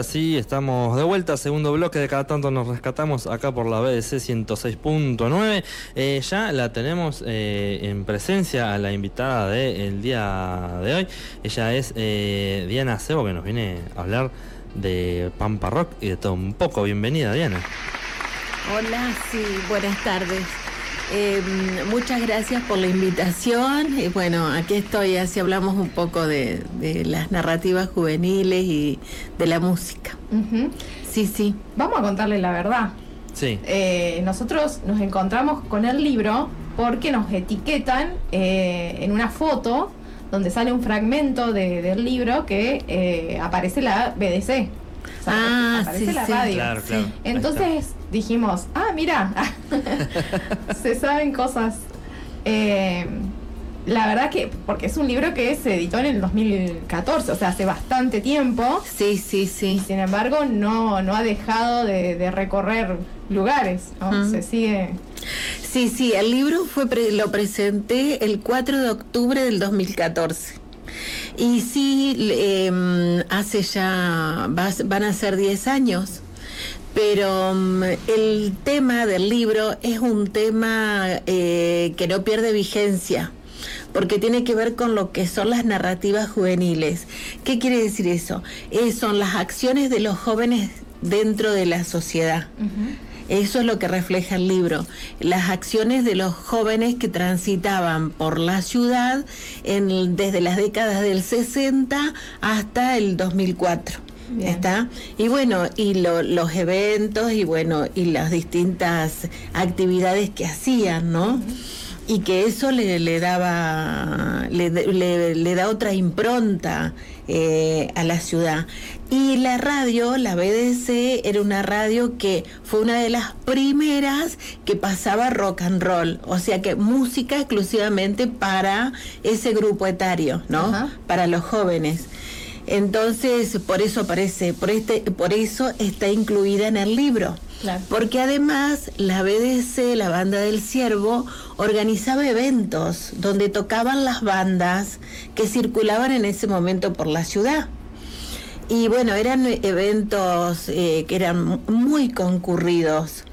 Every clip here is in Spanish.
ahora estamos de vuelta, segundo bloque de cada tanto nos rescatamos acá por la BDC 106.9. Eh, ya la tenemos eh, en presencia a la invitada del día de hoy. Ella es eh, Diana Sebo, que nos viene a hablar de Pampa Rock y de todo un poco. Bienvenida, Diana. Hola, sí, buenas tardes. Em, muchas gracias por la invitación. Y bueno, aquí estoy, así hablamos un poco de, las narrativas juveniles y de la música. Sí, sí. Vamos a contarle la verdad. Sí. Eh, nosotros nos encontramos con el libro porque nos etiquetan eh, en una foto donde sale un fragmento del libro que eh, aparece la BDC. ah, aparece la radio. Claro, claro. Entonces dijimos, ah, mira, se saben cosas. Eh, la verdad que, porque es un libro que se editó en el 2014, o sea, hace bastante tiempo. Sí, sí, sí. sin embargo, no, no ha dejado de, recorrer lugares, ¿no? Se sigue. Sí, sí, el libro fue lo presenté el 4 de octubre del 2014. Y sí, em, hace ya, van a ser 10 años pero mm, el tema del libro es un tema eh, que no pierde vigencia porque tiene que ver con lo que son las narrativas juveniles. ¿Qué quiere decir eso? Eh, son las acciones de los jóvenes dentro de la sociedad. Eso es lo que refleja el libro, las acciones de los jóvenes que transitaban por la ciudad en, desde las décadas del 60 hasta el 2004. ¿Está? Y bueno, y los eventos y bueno, y las distintas actividades que hacían, ¿no? Y que eso le, le daba, le, le, da otra impronta eh, a la ciudad. Y la radio, la BDC, era una radio que fue una de las primeras que pasaba rock and roll, o sea que música exclusivamente para ese grupo etario, ¿no? Para los jóvenes. Entonces, por eso aparece, por, este, por eso está incluida en el libro. Porque además la BDC, la banda del Ciervo, organizaba eventos donde tocaban las bandas que circulaban en ese momento por la ciudad. Y bueno, eran eventos eh, que eran muy concurridos.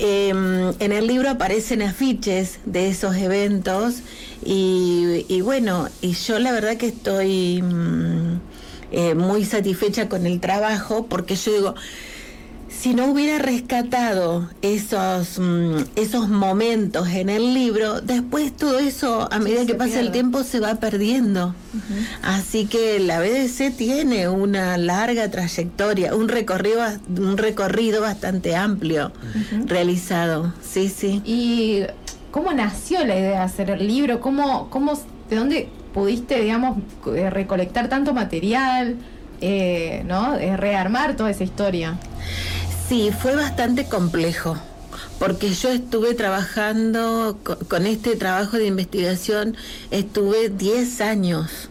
Em, en el libro aparecen afiches de esos eventos y, bueno, y yo la verdad que estoy... Mm, eh, muy satisfecha con el trabajo porque yo digo, si no hubiera rescatado esos, mm, esos momentos en el libro, después todo eso, a medida que pasa el tiempo, se va perdiendo. Así que la BDC tiene una larga trayectoria, un recorrido, un recorrido bastante amplio realizado. Sí, sí. ¿Y cómo nació la idea de hacer el libro? ¿Cómo, cómo, ¿De dónde pudiste, digamos, eh, recolectar tanto material, eh, ¿no? Eh, rearmar toda esa historia. Sí, fue bastante complejo, porque yo estuve trabajando con este trabajo de investigación, estuve 10 años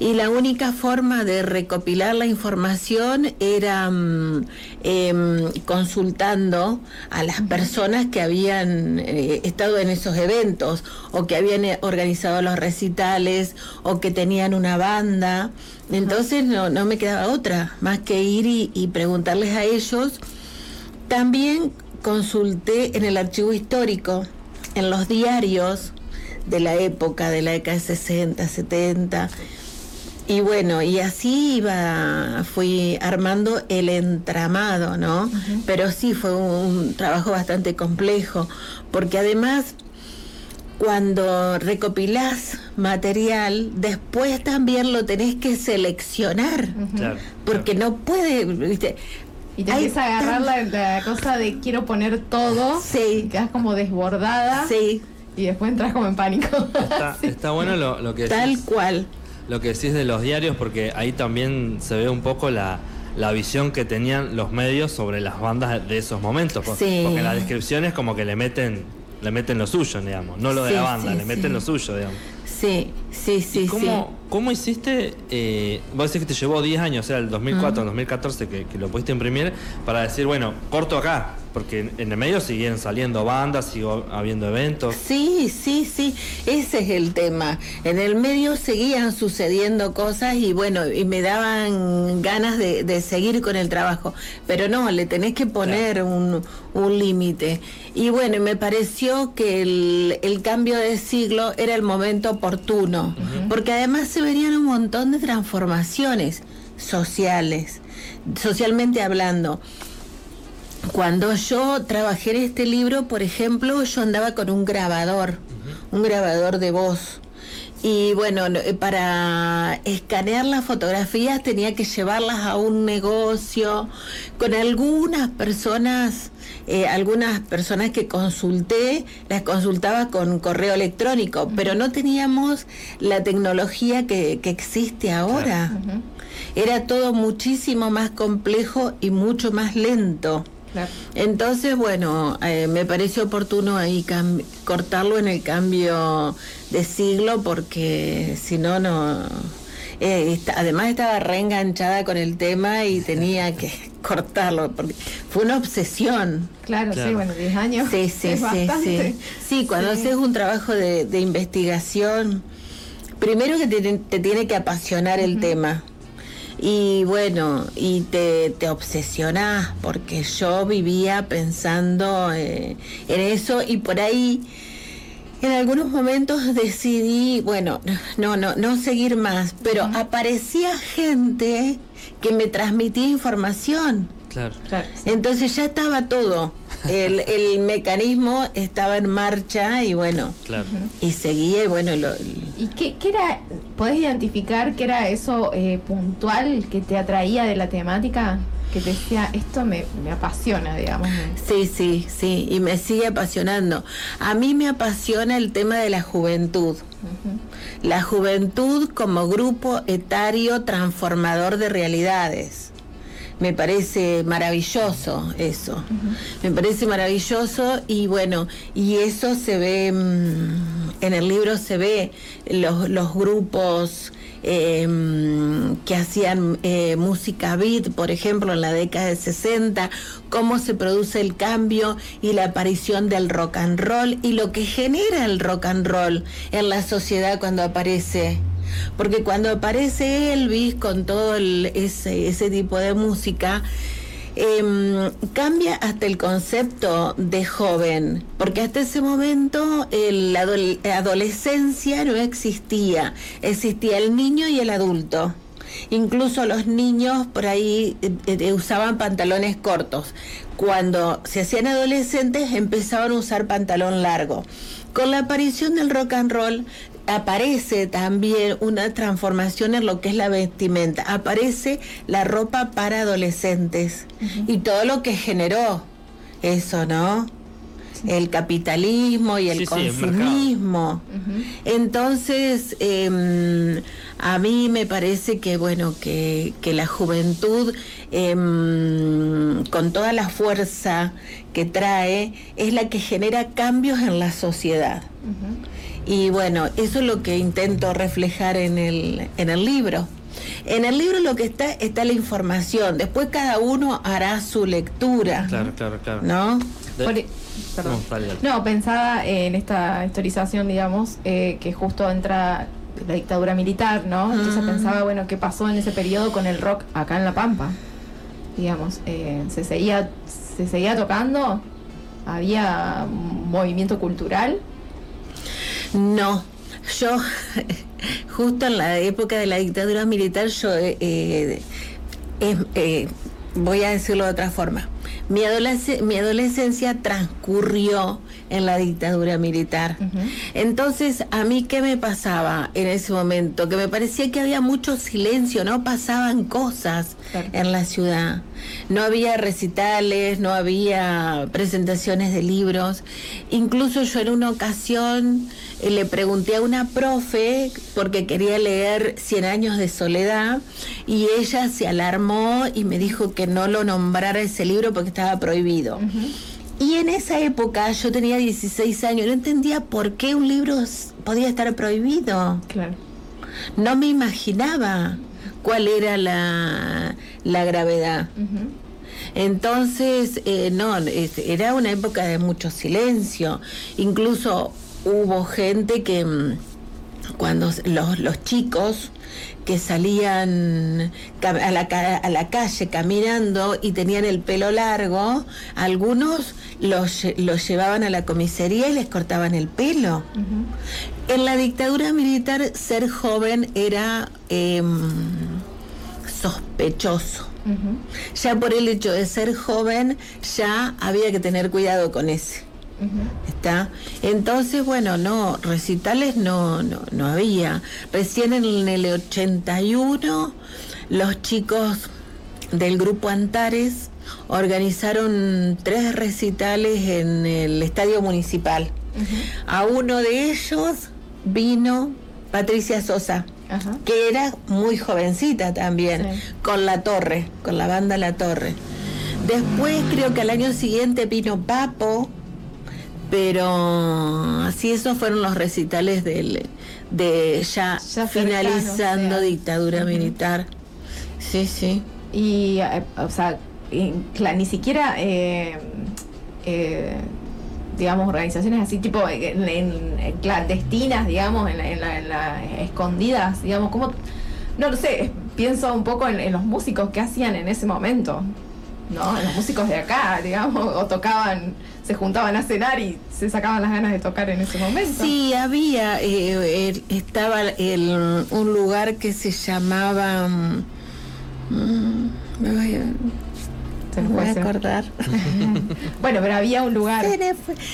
y la única forma de recopilar la información era mm, em, consultando a las personas que habían eh, estado en esos eventos o que habían eh, organizado los recitales o que tenían una banda. Entonces no, me quedaba otra más que ir y, y preguntarles a ellos. También consulté en el archivo histórico, en los diarios de la época, de la década de 60, 70 y bueno, y así iba, fui armando el entramado, ¿no? Pero sí fue un trabajo bastante complejo, porque además cuando recopilás material, después también lo tenés que seleccionar, porque no puede, ¿viste? Y te empieza a agarrar la, cosa de quiero poner todo, sí. quedas como desbordada. Sí. Y después entras como en pánico. Está, bueno lo, lo que Tal cual lo que decís de los diarios, porque ahí también se ve un poco la, visión que tenían los medios sobre las bandas de esos momentos. Porque en las descripciones como que le meten, le meten lo suyo, digamos. No lo de la banda, le meten lo suyo, digamos. Sí, sí, sí. cómo, ¿Cómo hiciste? Eh, vos decís que te llevó 10 años, o sea, el 2004, el 2014 que, que, lo pudiste imprimir, para decir, bueno, corto acá, porque en, el medio siguen saliendo bandas, sigo habiendo eventos. Sí, sí, sí, ese es el tema. En el medio seguían sucediendo cosas y bueno, y me daban ganas de, seguir con el trabajo, pero no, le tenés que poner un, un límite. Y bueno, me pareció que el, el, cambio de siglo era el momento oportuno, porque además se verían un montón de transformaciones sociales, socialmente hablando. Cuando yo trabajé en este libro, por ejemplo, yo andaba con un grabador, un grabador de voz. Y bueno, eh, para escanear las fotografías tenía que llevarlas a un negocio. Con algunas personas, eh, algunas personas que consulté, las consultaba con correo electrónico, pero no teníamos la tecnología que, existe ahora. Era todo muchísimo más complejo y mucho más lento. Entonces, bueno, eh, me pareció oportuno ahí cortarlo en el cambio de siglo porque si no, no... Eh, además estaba reenganchada con el tema y tenía que cortarlo porque fue una obsesión. Claro, sí, bueno, 10 años. Sí, sí, sí, sí. Sí, cuando haces un trabajo de, investigación, primero que te, tiene que apasionar el tema y bueno, y te, te obsesionás, porque yo vivía pensando eh, en eso y por ahí en algunos momentos decidí, bueno, no, no, no seguir más, pero aparecía gente que me transmitía información. Claro. Entonces ya estaba todo. El, el, mecanismo estaba en marcha y bueno, claro. y seguía y bueno. ¿Y qué, qué, era, podés identificar qué era eso eh, puntual que te atraía de la temática? Que te decía, esto me, me, apasiona, digamos. Sí, sí, sí, y me sigue apasionando. A mí me apasiona el tema de la juventud. La juventud como grupo etario transformador de realidades me parece maravilloso eso. Me parece maravilloso y bueno, y eso se ve, mm, en el libro se ve los, los grupos em, que hacían eh, música beat, por ejemplo, en la década de 60, cómo se produce el cambio y la aparición del rock and roll y lo que genera el rock and roll en la sociedad cuando aparece porque cuando aparece Elvis con todo ese, tipo de música, em, cambia hasta el concepto de joven, porque hasta ese momento la adolescencia no existía, existía el niño y el adulto. Incluso los niños por ahí eh, eh, usaban pantalones cortos. Cuando se hacían adolescentes empezaban a usar pantalón largo. Con la aparición del rock and roll aparece también una transformación en lo que es la vestimenta. Aparece la ropa para adolescentes y todo lo que generó eso, ¿no? El capitalismo y el consumismo. Entonces, em, a mí me parece que, bueno, que, la juventud, em, con toda la fuerza que trae, es la que genera cambios en la sociedad. Y bueno, eso es lo que intento reflejar en el, en el libro. En el libro lo que está está la información. Después cada uno hará su lectura. Claro, claro, claro. ¿No? E- no, pensaba en esta historización, digamos, eh, que justo entra la dictadura militar, ¿no? Entonces pensaba, bueno, ¿qué pasó en ese periodo con el rock acá en La Pampa? Digamos, eh, ¿se, seguía, ¿se seguía tocando? ¿Había movimiento cultural? No, yo justo en la época de la dictadura militar, yo eh, eh, eh, voy a decirlo de otra forma. Mi, mi adolescencia transcurrió en la dictadura militar. Entonces, ¿a mí qué me pasaba en ese momento? Que me parecía que había mucho silencio, no pasaban cosas en la ciudad. No había recitales, no había presentaciones de libros. Incluso yo en una ocasión eh, le pregunté a una profe porque quería leer Cien años de soledad y ella se alarmó y me dijo que no lo nombrara ese libro porque estaba prohibido. Y en esa época yo tenía 16 años, no entendía por qué un libro podía estar prohibido. Claro. no me imaginaba cuál era la, la gravedad. Entonces, eh, no, era una época de mucho silencio. Incluso hubo gente que mm, cuando los, los chicos que salían a la, a la calle caminando y tenían el pelo largo, algunos los, los llevaban a la comisaría y les cortaban el pelo. En la dictadura militar ser joven era em, sospechoso. Ya por el hecho de ser joven, ya había que tener cuidado con ese. ¿Está? Entonces, bueno, no, recitales no, no, no había. Recién en el 81, los chicos del grupo Antares organizaron tres recitales en el estadio municipal. A uno de ellos vino Patricia Sosa, que era muy jovencita también, Sí. con La Torre, con la banda La Torre. Después creo que al año siguiente vino Papo, pero así esos fueron los recitales del, de ya, Ya finalizando dictadura militar. Sí, sí. Y, eh, o sea, ni siquiera, eh, eh, digamos, organizaciones así, tipo, en, en- en clandestinas, digamos, en la, en la- en la- escondidas, digamos, como, no lo sé, pienso un poco en, en los músicos que hacían en ese momento, ¿no? En los músicos de acá, digamos, o tocaban, se juntaban a cenar y se sacaban las ganas de tocar en ese momento. Sí, había, eh, el- estaba el- un lugar que se llamaba... me voy a, Se nos ese- acordar. Bueno, pero había un lugar.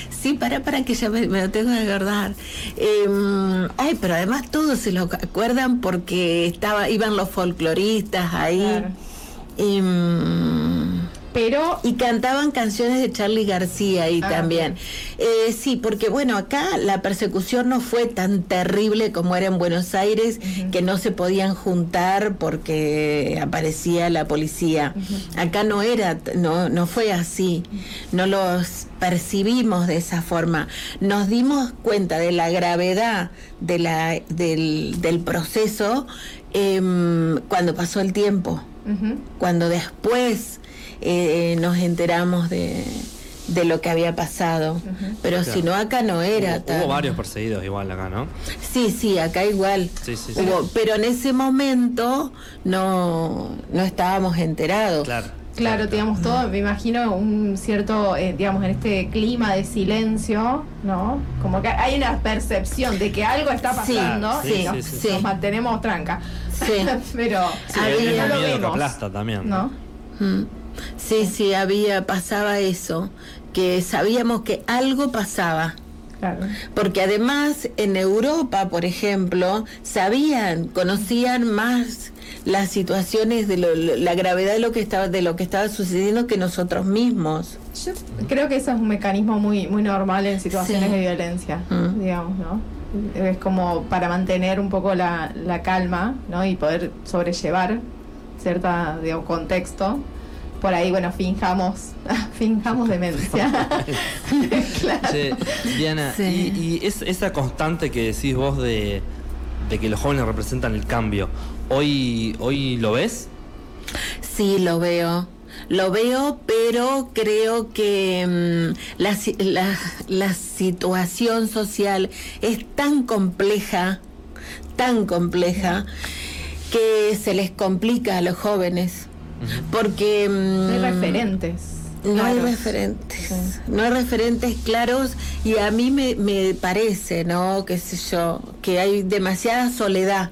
Sí, para, para que ya me, me lo tengo que acordar. Eh, ay, pero además todos se lo acuerdan porque estaba, iban los folcloristas ahí. Claro. Mm, Pero y cantaban canciones de Charlie García ahí Ah, también. Eh, sí, porque bueno, acá la persecución no fue tan terrible como era en Buenos Aires, que no se podían juntar porque aparecía la policía. Acá no era, no, no fue así. No los percibimos de esa forma. Nos dimos cuenta de la gravedad de la, del, del proceso em, cuando pasó el tiempo cuando después eh, nos enteramos de, de lo que había pasado. Pero Claro. si no, acá no era Hubo, tan... hubo varios perseguidos igual acá, ¿no? Sí, sí, acá igual. Sí, sí, sí. Hubo, pero en ese momento no, no estábamos enterados. Claro. Claro, digamos todo, me imagino un cierto, eh, digamos, en este clima de silencio, ¿no? Como que hay una percepción de que algo está pasando sí, y nos, sí, sí. nos mantenemos tranca. Sí. Pero Sí, Había- no lo miedo que vemos, aplasta también. ¿no? Mm. Sí, sí, había, pasaba eso, que sabíamos que algo pasaba. Claro. Porque además en Europa, por ejemplo, sabían, conocían más las situaciones de lo- la gravedad de lo que estaba de lo que estaba sucediendo que nosotros mismos. Yo creo que eso es un mecanismo muy, muy normal en situaciones Sí. de violencia, Mm. digamos, ¿no? Es como para mantener un poco la, la calma, ¿no? Y poder sobrellevar cierta, digamos, contexto. Por ahí, bueno, finjamos, finjamos demencia. claro. Che, Diana, Sí. y, y es, esa constante que decís vos de, de que los jóvenes representan el cambio, ¿hoy, hoy lo ves? Sí, lo veo. Lo veo, pero creo que mm, la, si- la, la situación social es tan compleja, tan compleja, que se les complica a los jóvenes. Porque... No hay mm, referentes. No hay referentes, Sí. no hay referentes claros y a mí me, me parece, ¿no? Qué sé yo, que hay demasiada soledad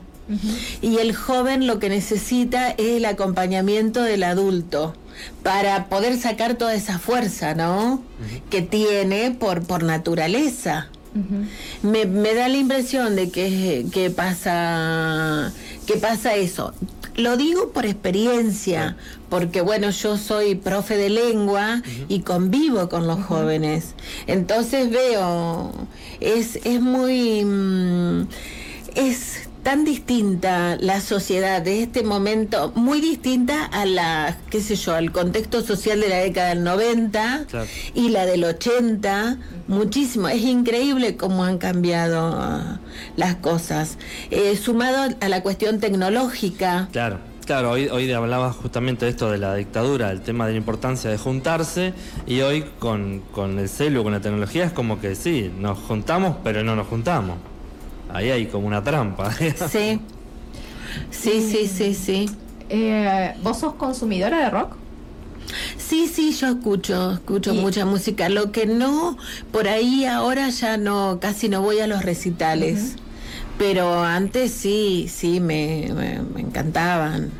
y el joven lo que necesita es el acompañamiento del adulto para poder sacar toda esa fuerza, ¿no? Que tiene por, por naturaleza. Me, me da la impresión de que, que pasa que pasa eso. Lo digo por experiencia, porque bueno, yo soy profe de lengua y convivo con los jóvenes. Entonces veo, es, es muy, mm, es tan distinta la sociedad de este momento, muy distinta a la, qué sé yo, al contexto social de la década del 90 y la del 80, muchísimo. Es increíble cómo han cambiado ah, las cosas. Eh, sumado a la cuestión tecnológica. Claro. Claro, hoy, hoy hablabas justamente de esto de la dictadura, el tema de la importancia de juntarse, y hoy con, con el celu, con la tecnología, es como que sí, nos juntamos, pero no nos juntamos. Ahí hay como una trampa. Sí, sí, sí, sí, sí. Eh, ¿Vos sos consumidora de rock? Sí, sí, yo escucho, escucho mucha música. Lo que no, por ahí ahora ya no, casi no voy a los recitales. Pero antes sí, sí, me, me, encantaban.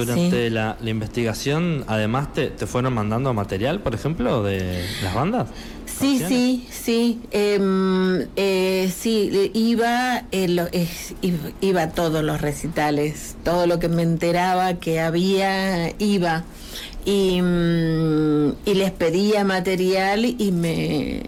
Durante la, investigación, además, te, te, fueron mandando material, por ejemplo, de las bandas? Sí, sí, sí. Em, eh, sí, iba, eh, iba a todos los recitales. Todo lo que me enteraba que había, iba. Y, mm, y les pedía material y me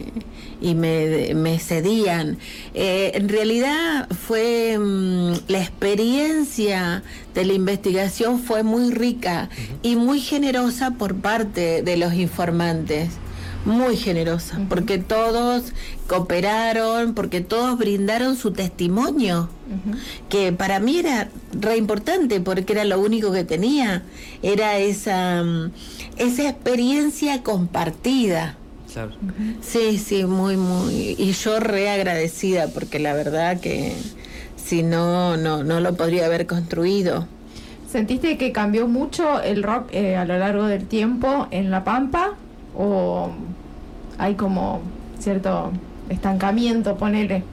y me, me cedían. Eh, en realidad fue mm, la experiencia de la investigación fue muy rica y muy generosa por parte de los informantes. Muy generosa, porque todos cooperaron, porque todos brindaron su testimonio, que para mí era re importante, porque era lo único que tenía, era esa, mm, esa experiencia compartida. Sí, sí, muy, muy. Y yo re agradecida porque la verdad que si no, no, no lo podría haber construido. ¿Sentiste que cambió mucho el rock eh, a lo largo del tiempo en La Pampa? ¿O hay como cierto estancamiento, ponele?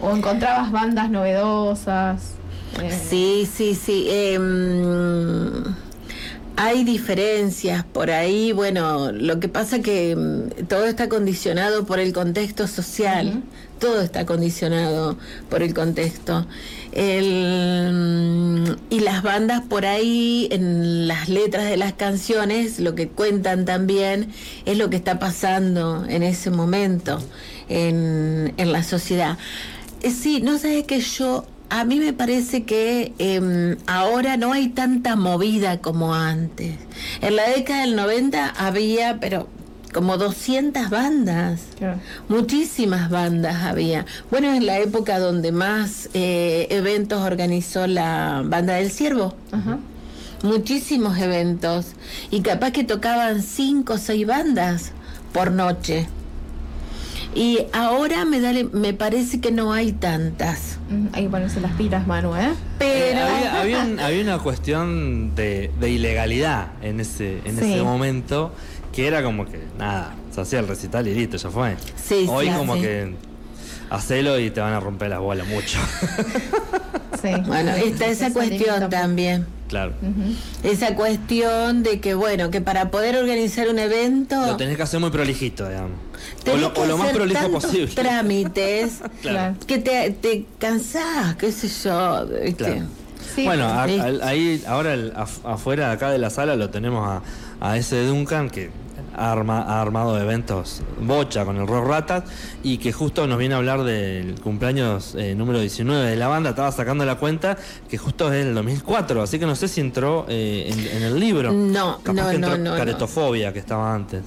¿O encontrabas bandas novedosas? Eh, sí, sí, sí. Eh, hay diferencias por ahí, bueno, lo que pasa que mm, todo está condicionado por el contexto social, todo está condicionado por el contexto. Mm, y las bandas por ahí, en las letras de las canciones, lo que cuentan también es lo que está pasando en ese momento en, en la sociedad. Eh, sí, no sé que yo a mí me parece que em, ahora no hay tanta movida como antes. En la década del 90 había, pero como 200 bandas, muchísimas bandas había. Bueno, es la época donde más eh, eventos organizó la banda del Ciervo. Muchísimos eventos. Y capaz que tocaban cinco o seis bandas por noche. Y ahora me, da, me parece que no hay tantas. Hay que ponerse las pilas, Manu, ¿eh? Pero... Eh, había, una cuestión de, ilegalidad en ese, en ese momento que era como que, nada, se hacía el recital y listo, ya fue. Sí, Hoy como que hacelo y te van a romper las bolas mucho. sí. Bueno, está esa cuestión también. Claro. Esa cuestión de que, bueno, que para poder organizar un evento... Lo tenés que hacer muy prolijito, digamos. o lo, más prolijo posible. trámites que te, te cansás, qué sé yo. bueno, ahí ahora afuera acá de la sala lo tenemos a, a ese Duncan que arma, ha armado eventos bocha con el Rock Ratas y que justo nos viene a hablar del cumpleaños eh, número 19 de la banda. Estaba sacando la cuenta que justo es el 2004, así que no sé si entró eh, en, el libro. No, capaz no, que no, Caretofobia, que estaba antes.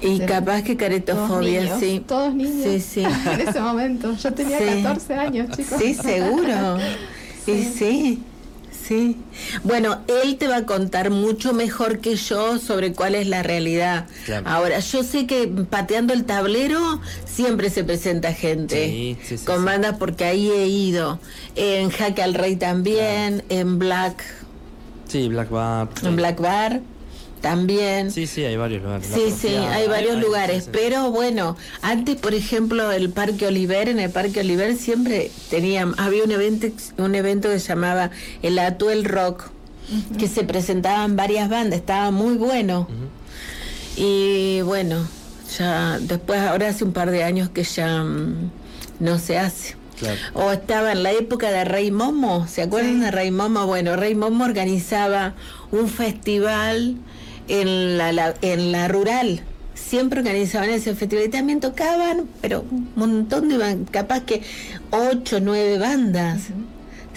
Y capaz que caretofobia, sí. Todos niños. Sí, sí. en ese momento. Yo tenía 14 años, chicos. Sí, seguro. sí. sí. Sí. Bueno, él te va a contar mucho mejor que yo sobre cuál es la realidad. Ahora, yo sé que pateando el tablero siempre se presenta gente con bandas porque ahí he ido. En Jaque al Rey también, en Black. Sí, Black Bar. En Black Bar también. Sí, sí, hay varios lugares. Sí, sí, hay varios lugares. Pero bueno, antes, por ejemplo, el Parque Oliver, en el Parque Oliver siempre tenían, había un evento, un evento que se llamaba el Atuel Rock, que se presentaban varias bandas, estaba muy bueno. Y bueno, ya después, ahora hace un par de años que ya mm, no se hace. O estaba en la época de Rey Momo, ¿se acuerdan de Rey Momo? Bueno, Rey Momo organizaba un festival en la, en la rural, siempre organizaban ese festival y también tocaban, pero un montón de bandas, capaz que ocho, nueve bandas.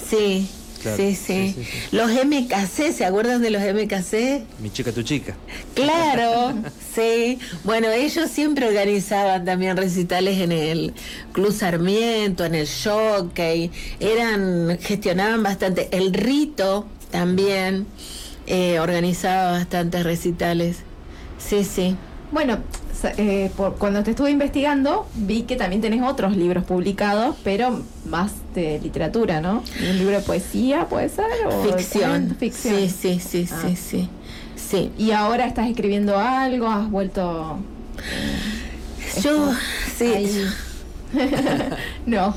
Sí. Claro, Sí, sí, sí, sí, sí. Los MKC, ¿se acuerdan de los MKC? Mi chica, tu chica. Claro, sí. Bueno, ellos siempre organizaban también recitales en el Club Sarmiento, en el Jockey. Eran, gestionaban bastante. El Rito también eh, organizaba bastantes recitales. Sí, sí. Bueno, eh, por- cuando te estuve investigando, vi que también tenés otros libros publicados, pero más de literatura, ¿no? Un libro de poesía, ¿puede ser? ¿O Ficción. Ficción. Sí, sí, sí, Ah. sí, sí. Sí. Y ahora estás escribiendo algo, has vuelto... Yo, sí. ahí. no.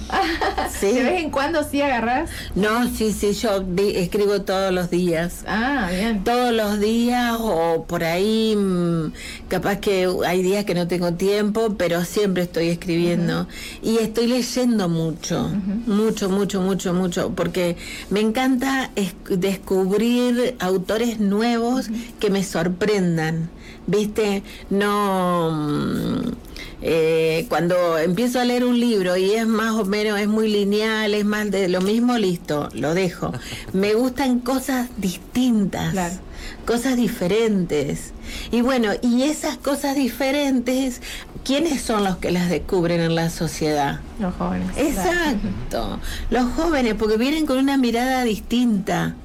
Sí. De vez en cuando sí agarras. No, sí, sí, yo escribo todos los días. Ah, bien. todos los días o por ahí mm, capaz que hay días que no tengo tiempo pero siempre estoy escribiendo y estoy leyendo mucho mucho mucho mucho mucho porque me encanta es- descubrir autores nuevos que me sorprendan viste no mm, eh, cuando empiezo a leer un libro y es más o menos, es muy lineal, es más de lo mismo, listo, lo dejo. Me gustan cosas distintas, Claro. cosas diferentes. Y bueno, y esas cosas diferentes, ¿quiénes son los que las descubren en la sociedad? Los jóvenes. claro. Exacto, los jóvenes, porque vienen con una mirada distinta.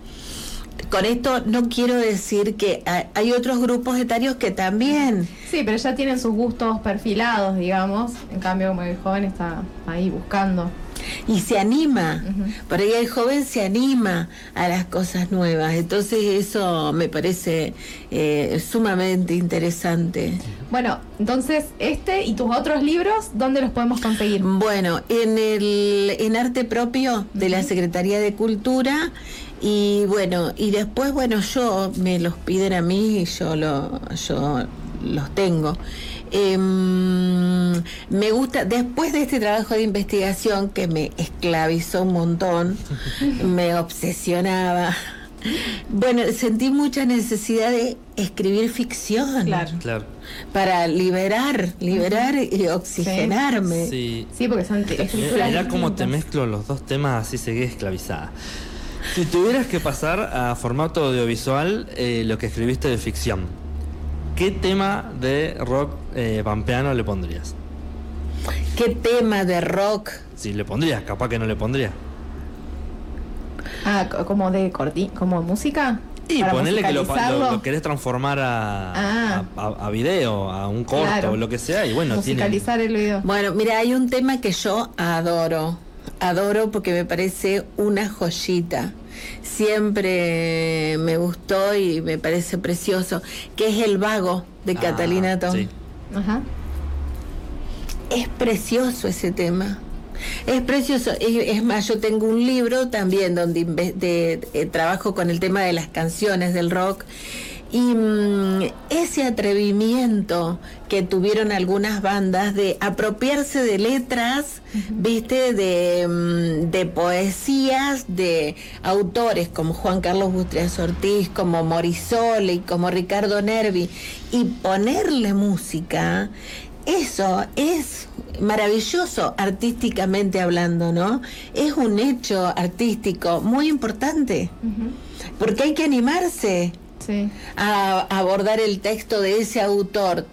Con esto no quiero decir que hay- otros grupos etarios que también Sí, pero ya tienen sus gustos perfilados, digamos. En cambio, como el joven está ahí buscando. y se anima. Por ahí el joven se anima a las cosas nuevas. Entonces eso me parece eh, sumamente interesante. Bueno, entonces, este y tus otros libros, ¿dónde los podemos conseguir? Bueno, en el en arte propio de la Secretaría de Cultura y bueno, y después bueno, yo me los piden a mí y yo lo yo los tengo. Em, me gusta, después de este trabajo de investigación que me esclavizó un montón, me obsesionaba. Bueno, sentí mucha necesidad de escribir ficción Claro. Claro. para liberar, liberar y oxigenarme. Sí. Sí, porque son escrituras Mirá cómo te mezclo los dos temas, así seguí esclavizada. Si tuvieras que pasar a formato audiovisual eh, lo que escribiste de ficción, ¿qué tema de rock eh, pampeano le pondrías? ¿Qué tema de rock? Si le pondrías, capaz que no le pondrías. Ah, co- como de corti como música. Y Para ponele que lo, lo- lo querés transformar a, Ah. a, a- a video, a un corto Claro. o lo que sea, y bueno, tiene. musicalizar el video. Bueno, mira, hay un tema que yo adoro. Adoro porque me parece una joyita. Siempre me gustó y me parece precioso, que es El Vago de Ah, Catalina Tom. sí. Ajá. Es precioso ese tema. Es precioso. Es, es más, yo tengo un libro también donde de- eh, trabajo con el tema de las canciones del rock. Y mm, ese atrevimiento que tuvieron algunas bandas de apropiarse de letras, viste, de, mm, de poesías de autores como Juan Carlos Bustrias Ortiz, como Morisole y como Ricardo Nervi, y ponerle música, eso es maravilloso artísticamente hablando, ¿no? Es un hecho artístico muy importante, porque hay que animarse Sí. a abordar el texto de ese autor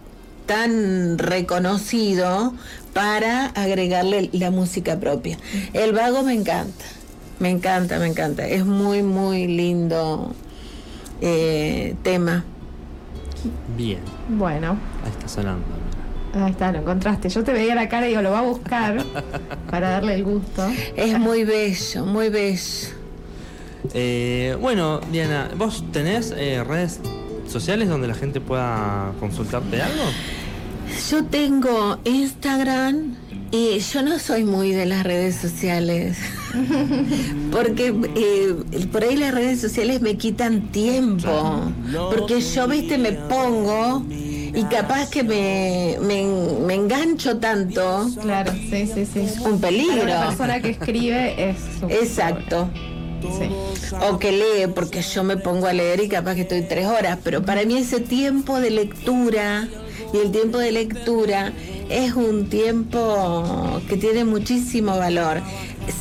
tan reconocido para agregarle la música propia. El vago me encanta, me encanta, me encanta. Es muy, muy lindo eh, tema. Bien, Bueno, ahí está sonando. ahí está, lo encontraste. Yo te veía la cara y digo, lo va a buscar para darle el gusto. Es muy bello, muy bello. Eh, bueno, Diana, ¿vos tenés eh, redes sociales donde la gente pueda consultarte algo? Yo tengo Instagram y yo no soy muy de las redes sociales. Porque eh, por ahí las redes sociales me quitan tiempo. Porque yo, viste, me pongo y capaz que me, me, me engancho tanto. Claro, sí, sí, sí. Un peligro. Para una persona que escribe es Exacto. Sí. O que lee, porque yo me pongo a leer y capaz que estoy tres horas, pero para mí ese tiempo de lectura Y el tiempo de lectura es un tiempo que tiene muchísimo valor.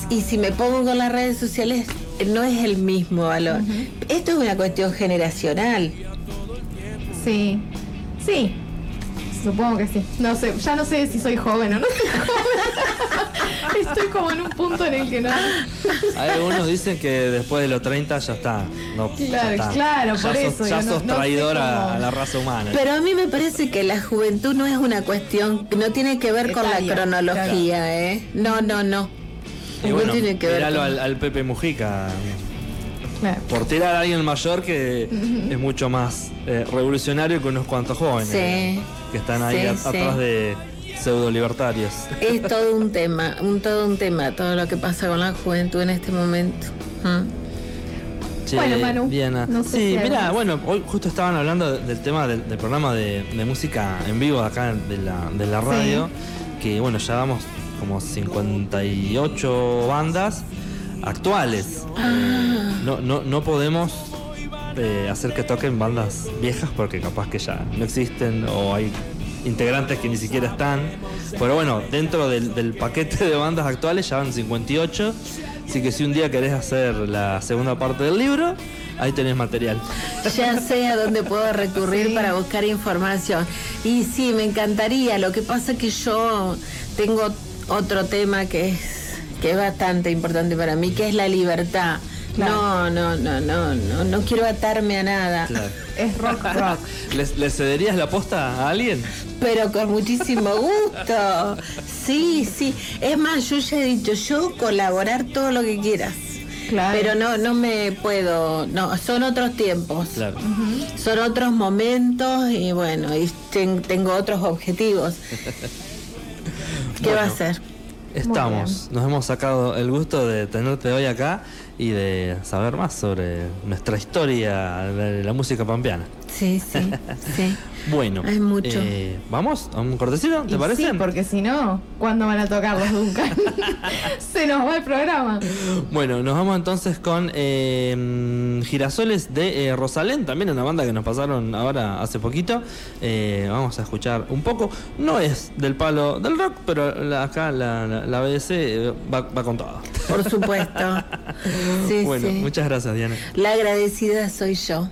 Y si me pongo con las redes sociales, no es el mismo valor. Esto es una cuestión generacional. Sí, sí, supongo que sí. No sé, ya no sé si soy joven o no soy joven. Estoy como en un punto en el que no. Hay algunos dicen que después de los 30 ya está. No, ya Claro, está. claro, Ya por sos- eso, Ya no- sos no sé traidora cómo- a la raza humana. Pero a mí me parece que la juventud no es una cuestión, no tiene que ver con la cronología, ¿eh? No, no, no. y no tiene que ver miralo con- al, al Pepe Mujica. Claro. Por tirar a alguien mayor que es mucho más eh, revolucionario que unos cuantos jóvenes. Sí. Que están ahí Sí, a- sí. atrás de pseudo libertarios. Es todo un tema, un todo un tema, todo lo que pasa con la juventud en este momento. Mm. Bueno, Manu, Diana. no sé sí, si mira, bueno, hoy justo estaban hablando de- del tema del, del programa de, de música en vivo acá de la, de la radio, que bueno, ya vamos como 58 bandas actuales. Eh, no, no, no podemos eh, hacer que toquen bandas viejas porque capaz que ya no existen o hay integrantes que ni siquiera están. Pero bueno, dentro del, del paquete de bandas actuales ya van 58. Así que si un día querés hacer la segunda parte del libro, ahí tenés material. Ya sé a dónde puedo recurrir Sí. para buscar información. Y sí, me encantaría. Lo que pasa es que yo tengo otro tema que es que es bastante importante para mí, que es la libertad. Claro. No, no, no, no, no, no quiero atarme a nada. Claro. Es rock rock. ¿Les, les cederías la posta a alguien? Pero con muchísimo gusto. Sí, sí. Es más, yo ya he dicho, yo colaborar todo lo que quieras. Claro. Pero no, no me puedo, no, son otros tiempos. Claro. Son otros momentos y bueno, y ten- tengo otros objetivos. ¿Qué va a ser? Estamos, nos hemos sacado el gusto de tenerte hoy acá y de saber más sobre nuestra historia de la música pampeana. Sí, sí, sí. Bueno, Hay mucho. eh, ¿vamos a un cortecito? ¿Te Y parece? Sí, porque si no, ¿cuándo van a tocar los Duncan? Se nos va el programa. Bueno, nos vamos entonces con eh, Girasoles de eh, Rosalén, también una banda que nos pasaron ahora hace poquito. Eh, vamos a escuchar un poco. No es del palo del rock, pero la- acá la, la, la BDC eh, va, va con todo. Por supuesto. Sí, bueno, sí. muchas gracias, Diana. La agradecida soy yo.